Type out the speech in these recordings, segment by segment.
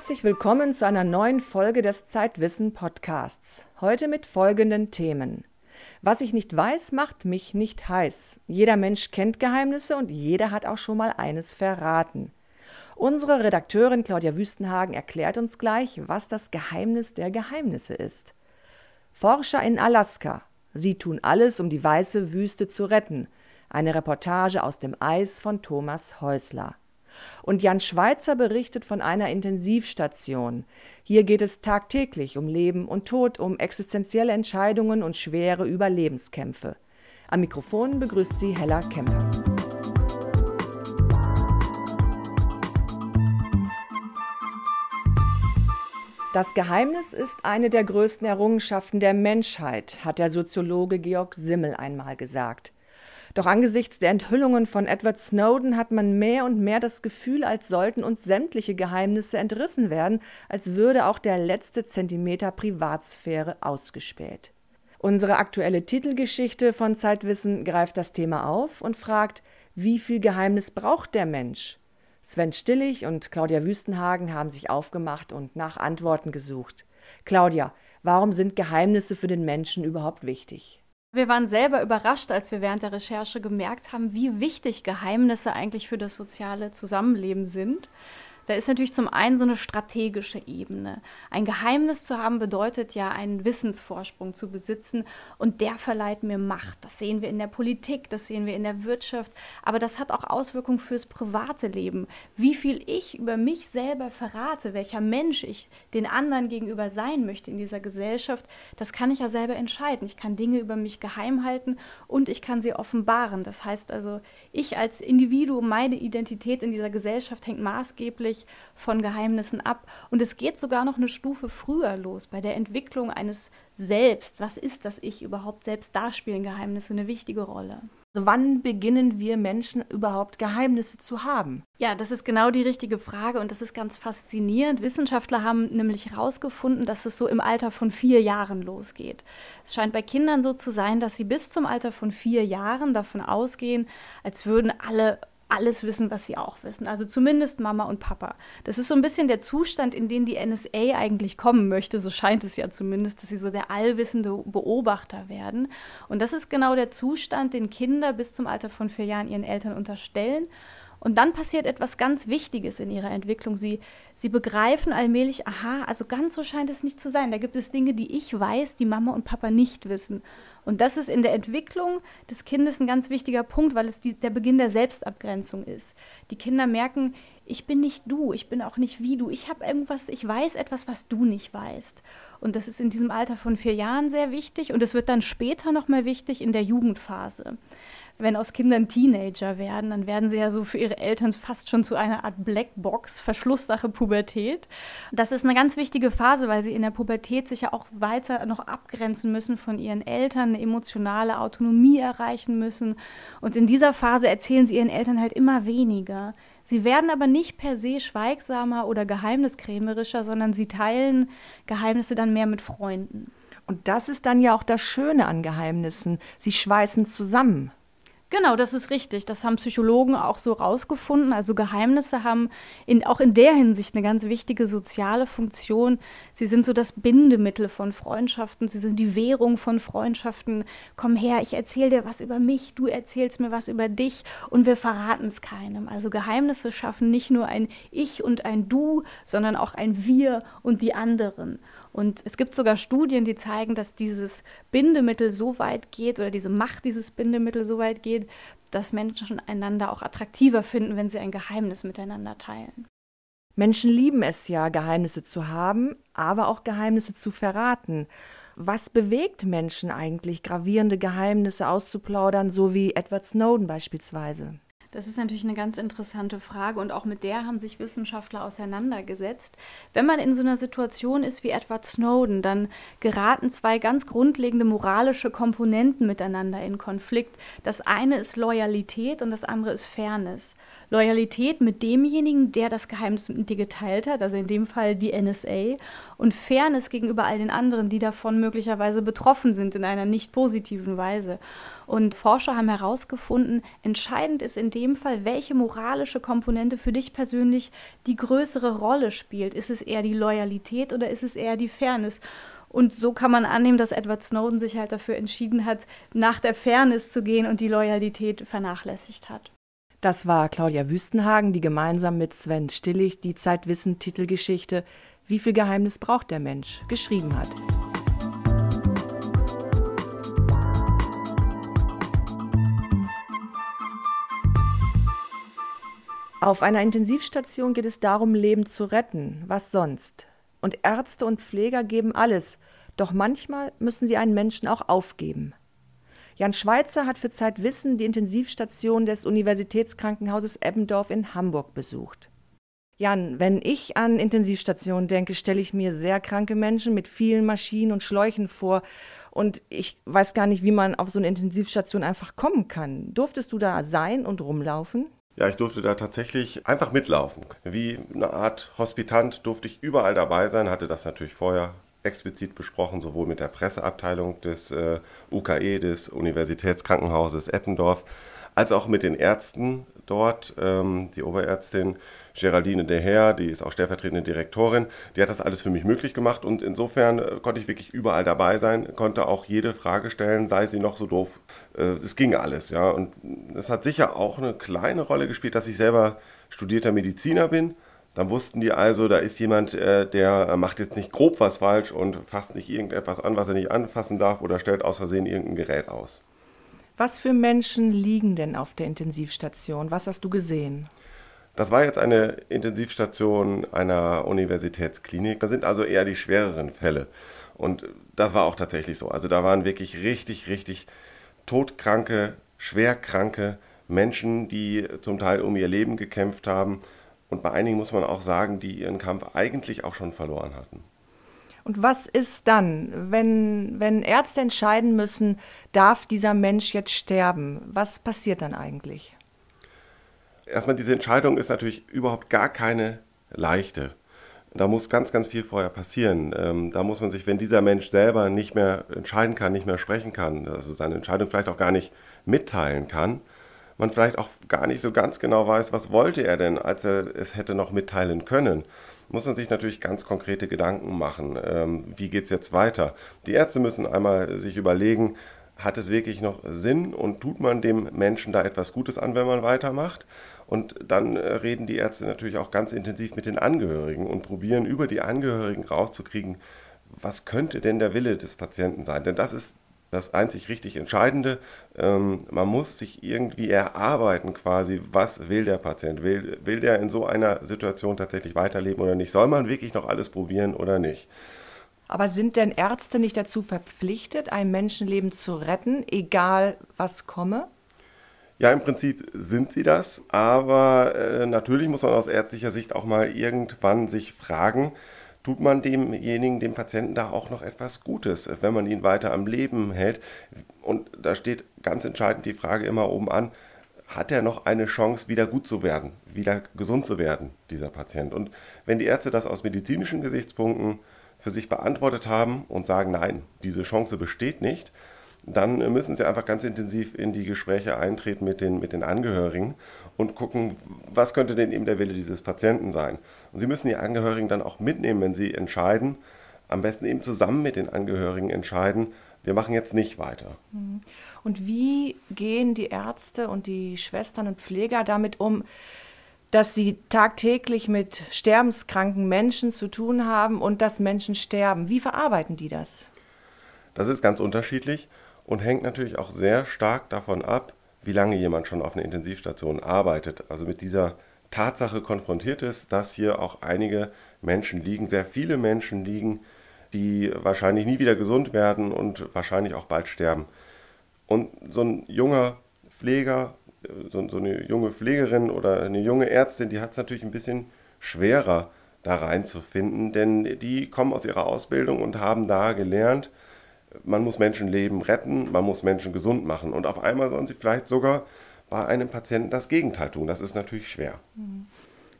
Herzlich willkommen zu einer neuen Folge des Zeitwissen Podcasts. Heute mit folgenden Themen. Was ich nicht weiß, macht mich nicht heiß. Jeder Mensch kennt Geheimnisse und jeder hat auch schon mal eines verraten. Unsere Redakteurin Claudia Wüstenhagen erklärt uns gleich, was das Geheimnis der Geheimnisse ist. Forscher in Alaska. Sie tun alles, um die weiße Wüste zu retten. Eine Reportage aus dem Eis von Thomas Häusler. Und Jan Schweitzer berichtet von einer Intensivstation. Hier geht es tagtäglich um Leben und Tod, um existenzielle Entscheidungen und schwere Überlebenskämpfe. Am Mikrofon begrüßt sie Hella Kemper. Das Geheimnis ist eine der größten Errungenschaften der Menschheit, hat der Soziologe Georg Simmel einmal gesagt. Doch angesichts der Enthüllungen von Edward Snowden hat man mehr und mehr das Gefühl, als sollten uns sämtliche Geheimnisse entrissen werden, als würde auch der letzte Zentimeter Privatsphäre ausgespäht. Unsere aktuelle Titelgeschichte von Zeitwissen greift das Thema auf und fragt, wie viel Geheimnis braucht der Mensch? Sven Stillig und Claudia Wüstenhagen haben sich aufgemacht und nach Antworten gesucht. Claudia, warum sind Geheimnisse für den Menschen überhaupt wichtig? Wir waren selber überrascht, als wir während der Recherche gemerkt haben, wie wichtig Geheimnisse eigentlich für das soziale Zusammenleben sind. Da ist natürlich zum einen so eine strategische Ebene. Ein Geheimnis zu haben bedeutet ja, einen Wissensvorsprung zu besitzen und der verleiht mir Macht. Das sehen wir in der Politik, das sehen wir in der Wirtschaft, aber das hat auch Auswirkungen fürs private Leben. Wie viel ich über mich selber verrate, welcher Mensch ich den anderen gegenüber sein möchte in dieser Gesellschaft, das kann ich ja selber entscheiden. Ich kann Dinge über mich geheim halten und ich kann sie offenbaren. Das heißt also, ich als Individuum, meine Identität in dieser Gesellschaft hängt maßgeblich wirklich von Geheimnissen ab. Und es geht sogar noch eine Stufe früher los, bei der Entwicklung eines Selbst. Was ist das Ich überhaupt? Selbst da spielen Geheimnisse eine wichtige Rolle. Also wann beginnen wir Menschen überhaupt Geheimnisse zu haben? Ja, das ist genau die richtige Frage und das ist ganz faszinierend. Wissenschaftler haben nämlich herausgefunden, dass es so im Alter von vier Jahren losgeht. Es scheint bei Kindern so zu sein, dass sie bis zum Alter von vier Jahren davon ausgehen, als würden alle alles wissen, was sie auch wissen. Also zumindest Mama und Papa. Das ist so ein bisschen der Zustand, in den die NSA eigentlich kommen möchte. So scheint es ja zumindest, dass sie so der allwissende Beobachter werden. Und das ist genau der Zustand, den Kinder bis zum Alter von vier Jahren ihren Eltern unterstellen. Und dann passiert etwas ganz Wichtiges in ihrer Entwicklung. Sie, sie begreifen allmählich, aha, also ganz so scheint es nicht zu sein. Da gibt es Dinge, die ich weiß, die Mama und Papa nicht wissen. Und das ist in der Entwicklung des Kindes ein ganz wichtiger Punkt, weil es die, der Beginn der Selbstabgrenzung ist. Die Kinder merken, ich bin nicht du, ich bin auch nicht wie du, ich habe irgendwas, ich weiß etwas, was du nicht weißt. Und das ist in diesem Alter von vier Jahren sehr wichtig und es wird dann später nochmal wichtig in der Jugendphase wenn aus Kindern Teenager werden, dann werden sie ja so für ihre Eltern fast schon zu einer Art Blackbox, Verschlusssache Pubertät. Das ist eine ganz wichtige Phase, weil sie in der Pubertät sich ja auch weiter noch abgrenzen müssen von ihren Eltern, eine emotionale Autonomie erreichen müssen. Und in dieser Phase erzählen sie ihren Eltern halt immer weniger. Sie werden aber nicht per se schweigsamer oder geheimniskrämerischer, sondern sie teilen Geheimnisse dann mehr mit Freunden. Und das ist dann ja auch das Schöne an Geheimnissen. Sie schweißen zusammen. Genau, das ist richtig. Das haben Psychologen auch so rausgefunden. Also Geheimnisse haben in, auch in der Hinsicht eine ganz wichtige soziale Funktion. Sie sind so das Bindemittel von Freundschaften. Sie sind die Währung von Freundschaften. Komm her, ich erzähle dir was über mich, du erzählst mir was über dich und wir verraten es keinem. Also Geheimnisse schaffen nicht nur ein Ich und ein Du, sondern auch ein Wir und die anderen. Und es gibt sogar Studien, die zeigen, dass dieses Bindemittel so weit geht oder diese Macht dieses Bindemittel so weit geht, dass Menschen einander auch attraktiver finden, wenn sie ein Geheimnis miteinander teilen. Menschen lieben es ja, Geheimnisse zu haben, aber auch Geheimnisse zu verraten. Was bewegt Menschen eigentlich, gravierende Geheimnisse auszuplaudern, so wie Edward Snowden beispielsweise? Das ist natürlich eine ganz interessante Frage und auch mit der haben sich Wissenschaftler auseinandergesetzt. Wenn man in so einer Situation ist wie Edward Snowden, dann geraten zwei ganz grundlegende moralische Komponenten miteinander in Konflikt. Das eine ist Loyalität und das andere ist Fairness. Loyalität mit demjenigen, der das Geheimnis mit dir geteilt hat, also in dem Fall die NSA, und Fairness gegenüber all den anderen, die davon möglicherweise betroffen sind in einer nicht positiven Weise. Und Forscher haben herausgefunden, entscheidend ist in dem Extremfall, welche moralische Komponente für dich persönlich die größere Rolle spielt. Ist es eher die Loyalität oder ist es eher die Fairness? Und so kann man annehmen, dass Edward Snowden sich halt dafür entschieden hat, nach der Fairness zu gehen und die Loyalität vernachlässigt hat. Das war Claudia Wüstenhagen, die gemeinsam mit Sven Stillig die Zeitwissen-Titelgeschichte Wie viel Geheimnis braucht der Mensch geschrieben hat. Auf einer Intensivstation geht es darum, Leben zu retten. Was sonst? Und Ärzte und Pfleger geben alles, doch manchmal müssen sie einen Menschen auch aufgeben. Jan Schweitzer hat für Zeitwissen die Intensivstation des Universitätskrankenhauses Eppendorf in Hamburg besucht. Jan, wenn ich an Intensivstationen denke, stelle ich mir sehr kranke Menschen mit vielen Maschinen und Schläuchen vor. Und ich weiß gar nicht, wie man auf so eine Intensivstation einfach kommen kann. Durftest du da sein und rumlaufen? Ja, ich durfte da tatsächlich einfach mitlaufen. Wie eine Art Hospitant durfte ich überall dabei sein, hatte das natürlich vorher explizit besprochen, sowohl mit der Presseabteilung des äh, UKE, des Universitätskrankenhauses Eppendorf, als auch mit den Ärzten dort. Ähm, die Oberärztin Geraldine Deher, die ist auch stellvertretende Direktorin, die hat das alles für mich möglich gemacht und insofern äh, konnte ich wirklich überall dabei sein, konnte auch jede Frage stellen, sei sie noch so doof. Äh, es ging alles, ja. Und es hat sicher auch eine kleine Rolle gespielt, dass ich selber studierter Mediziner bin. Dann wussten die also, da ist jemand, äh, der macht jetzt nicht grob was falsch und fasst nicht irgendetwas an, was er nicht anfassen darf oder stellt aus Versehen irgendein Gerät aus. Was für Menschen liegen denn auf der Intensivstation? Was hast du gesehen? Das war jetzt eine Intensivstation einer Universitätsklinik. Da sind also eher die schwereren Fälle. Und das war auch tatsächlich so. Also da waren wirklich richtig, richtig todkranke, schwerkranke Menschen, die zum Teil um ihr Leben gekämpft haben. Und bei einigen muss man auch sagen, die ihren Kampf eigentlich auch schon verloren hatten. Und was ist dann, wenn, wenn Ärzte entscheiden müssen, darf dieser Mensch jetzt sterben? Was passiert dann eigentlich? Erstmal diese Entscheidung ist natürlich überhaupt gar keine leichte. Da muss ganz, ganz viel vorher passieren. Ähm, da muss man sich, wenn dieser Mensch selber nicht mehr entscheiden kann, nicht mehr sprechen kann, also seine Entscheidung vielleicht auch gar nicht mitteilen kann, man vielleicht auch gar nicht so ganz genau weiß, was wollte er denn, als er es hätte noch mitteilen können, muss man sich natürlich ganz konkrete Gedanken machen. Ähm, wie geht es jetzt weiter? Die Ärzte müssen einmal sich überlegen, hat es wirklich noch Sinn und tut man dem Menschen da etwas Gutes an, wenn man weitermacht? Und dann äh, reden die Ärzte natürlich auch ganz intensiv mit den Angehörigen und probieren über die Angehörigen rauszukriegen, was könnte denn der Wille des Patienten sein? Denn das ist das einzig richtig Entscheidende. Ähm, man muss sich irgendwie erarbeiten, quasi, was will der Patient? Will, will der in so einer Situation tatsächlich weiterleben oder nicht? Soll man wirklich noch alles probieren oder nicht? Aber sind denn Ärzte nicht dazu verpflichtet, ein Menschenleben zu retten, egal was komme? Ja, im Prinzip sind sie das, aber äh, natürlich muss man aus ärztlicher Sicht auch mal irgendwann sich fragen, tut man demjenigen, dem Patienten da auch noch etwas Gutes, wenn man ihn weiter am Leben hält? Und da steht ganz entscheidend die Frage immer oben an, hat er noch eine Chance, wieder gut zu werden, wieder gesund zu werden, dieser Patient? Und wenn die Ärzte das aus medizinischen Gesichtspunkten für sich beantwortet haben und sagen, nein, diese Chance besteht nicht, dann müssen sie einfach ganz intensiv in die Gespräche eintreten mit den, mit den Angehörigen und gucken, was könnte denn eben der Wille dieses Patienten sein. Und sie müssen die Angehörigen dann auch mitnehmen, wenn sie entscheiden, am besten eben zusammen mit den Angehörigen entscheiden, wir machen jetzt nicht weiter. Mhm. Und wie gehen die Ärzte und die Schwestern und Pfleger damit um, dass sie tagtäglich mit sterbenskranken Menschen zu tun haben und dass Menschen sterben? Wie verarbeiten die das? Das ist ganz unterschiedlich und hängt natürlich auch sehr stark davon ab, wie lange jemand schon auf einer Intensivstation arbeitet. Also mit dieser Tatsache konfrontiert ist, dass hier auch einige Menschen liegen, sehr viele Menschen liegen, die wahrscheinlich nie wieder gesund werden und wahrscheinlich auch bald sterben. Und so ein junger Pfleger, so, so eine junge Pflegerin oder eine junge Ärztin, die hat es natürlich ein bisschen schwerer da reinzufinden, denn die kommen aus ihrer Ausbildung und haben da gelernt, man muss Menschenleben retten, man muss Menschen gesund machen. Und auf einmal sollen sie vielleicht sogar bei einem Patienten das Gegenteil tun. Das ist natürlich schwer.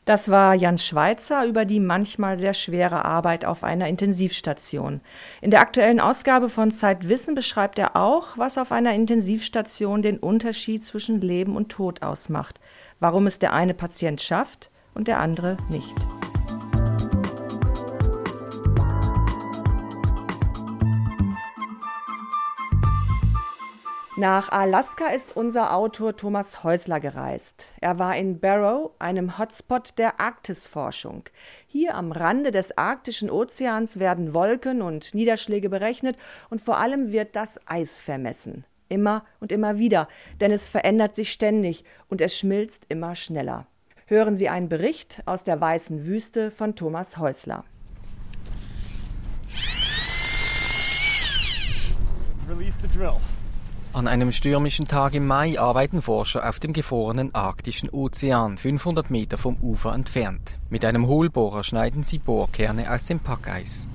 Das war Jan Schweitzer über die manchmal sehr schwere Arbeit auf einer Intensivstation. In der aktuellen Ausgabe von Zeitwissen beschreibt er auch, was auf einer Intensivstation den Unterschied zwischen Leben und Tod ausmacht, warum es der eine Patient schafft und der andere nicht. Nach Alaska ist unser Autor Thomas Häusler gereist. Er war in Barrow, einem Hotspot der Arktisforschung. Hier am Rande des arktischen Ozeans werden Wolken und Niederschläge berechnet und vor allem wird das Eis vermessen. Immer und immer wieder, denn es verändert sich ständig und es schmilzt immer schneller. Hören Sie einen Bericht aus der weißen Wüste von Thomas Häusler. Release the drill. An einem stürmischen Tag im Mai arbeiten Forscher auf dem gefrorenen arktischen Ozean, 500 Meter vom Ufer entfernt. Mit einem Hohlbohrer schneiden sie Bohrkerne aus dem Packeis.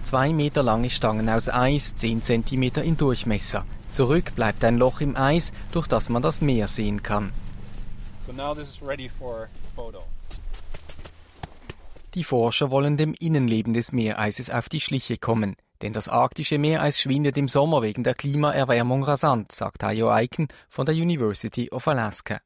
Zwei Meter lange Stangen aus Eis, 10 Zentimeter in Durchmesser. Zurück bleibt ein Loch im Eis, durch das man das Meer sehen kann. So Die Forscher wollen dem Innenleben des Meereises auf die Schliche kommen. Denn das arktische Meereis schwindet im Sommer wegen der Klimaerwärmung rasant, sagt Hayo Aiken von der University of Alaska.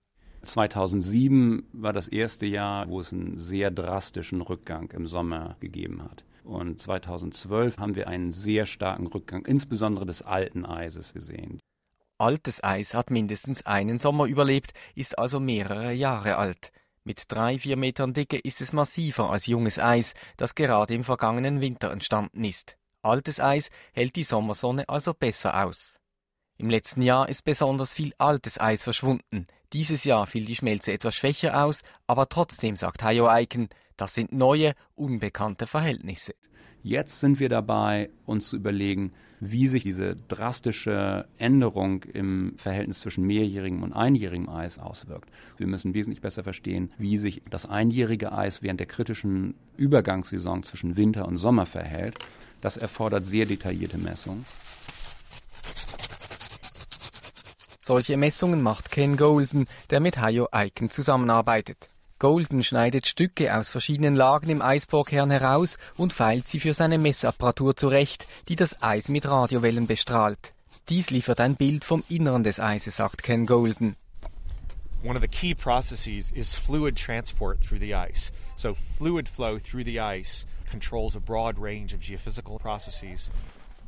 2007 war das erste Jahr, wo es einen sehr drastischen Rückgang im Sommer gegeben hat. Und 2012 haben wir einen sehr starken Rückgang, insbesondere des alten Eises gesehen. Altes Eis hat mindestens einen Sommer überlebt, ist also mehrere Jahre alt. Mit drei, vier Metern Dicke ist es massiver als junges Eis, das gerade im vergangenen Winter entstanden ist. Altes Eis hält die Sommersonne also besser aus. Im letzten Jahr ist besonders viel altes Eis verschwunden. Dieses Jahr fiel die Schmelze etwas schwächer aus, aber trotzdem, sagt Hayo Eiken, das sind neue, unbekannte Verhältnisse. Jetzt sind wir dabei, uns zu überlegen, wie sich diese drastische Änderung im Verhältnis zwischen mehrjährigem und einjährigem Eis auswirkt. Wir müssen wesentlich besser verstehen, wie sich das einjährige Eis während der kritischen Übergangssaison zwischen Winter und Sommer verhält. Das erfordert sehr detaillierte Messungen. Solche Messungen macht Ken Golden, der mit Hayo Aiken zusammenarbeitet. Golden schneidet Stücke aus verschiedenen Lagen im Eisbohrkern heraus und feilt sie für seine Messapparatur zurecht, die das Eis mit Radiowellen bestrahlt. Dies liefert ein Bild vom Inneren des Eises, sagt Ken Golden. One of the key processes is fluid transport through the ice. So fluid flow through the ice controls a broad range of geophysical processes.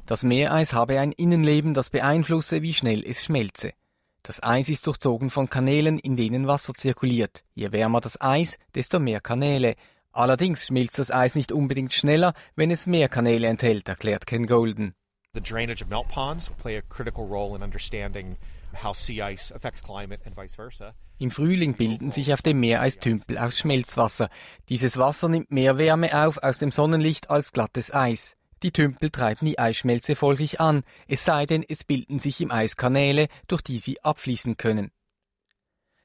Das Meereis habe ein Innenleben, das beeinflusse, wie schnell es schmelze. Das Eis ist durchzogen von Kanälen, in denen Wasser zirkuliert. Je wärmer das Eis, desto mehr Kanäle. Allerdings schmilzt das Eis nicht unbedingt schneller, wenn es mehr Kanäle enthält, erklärt Ken Golden. The drainage of melt ponds play a critical role in understanding how sea ice affects climate and vice versa. Im Frühling bilden sich auf dem Meereis Tümpel aus Schmelzwasser. Dieses Wasser nimmt mehr Wärme auf aus dem Sonnenlicht als glattes Eis. Die Tümpel treiben die Eisschmelze folglich an, es sei denn, es bilden sich im Eis Kanäle, durch die sie abfließen können.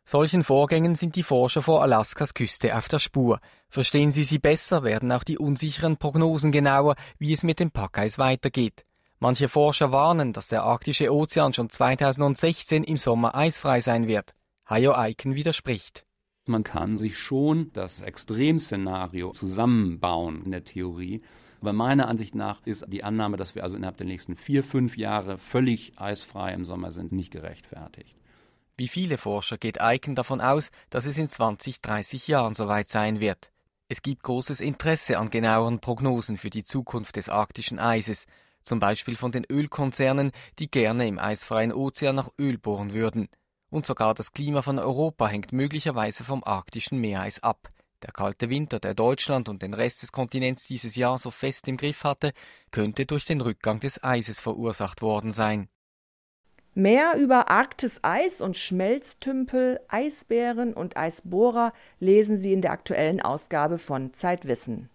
Solchen Vorgängen sind die Forscher vor Alaskas Küste auf der Spur. Verstehen sie sie besser, werden auch die unsicheren Prognosen genauer, wie es mit dem Packeis weitergeht. Manche Forscher warnen, dass der arktische Ozean schon 2016 im Sommer eisfrei sein wird. Hayo Aiken widerspricht. Man kann sich schon das Extremszenario zusammenbauen in der Theorie, aber meiner Ansicht nach ist die Annahme, dass wir also innerhalb der nächsten vier, fünf Jahre völlig eisfrei im Sommer sind, nicht gerechtfertigt. Wie viele Forscher geht Eichen davon aus, dass es in 20, 30 Jahren soweit sein wird. Es gibt großes Interesse an genaueren Prognosen für die Zukunft des arktischen Eises, zum Beispiel von den Ölkonzernen, die gerne im eisfreien Ozean nach Öl bohren würden. Und sogar das Klima von Europa hängt möglicherweise vom arktischen Meereis ab. Der kalte Winter, der Deutschland und den Rest des Kontinents dieses Jahr so fest im Griff hatte, könnte durch den Rückgang des Eises verursacht worden sein. Mehr über Arktis-Eis und Schmelztümpel, Eisbären und Eisbohrer lesen Sie in der aktuellen Ausgabe von Zeitwissen.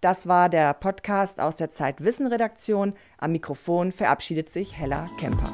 Das war der Podcast aus der Zeitwissen-Redaktion. Am Mikrofon verabschiedet sich Hella Kemper.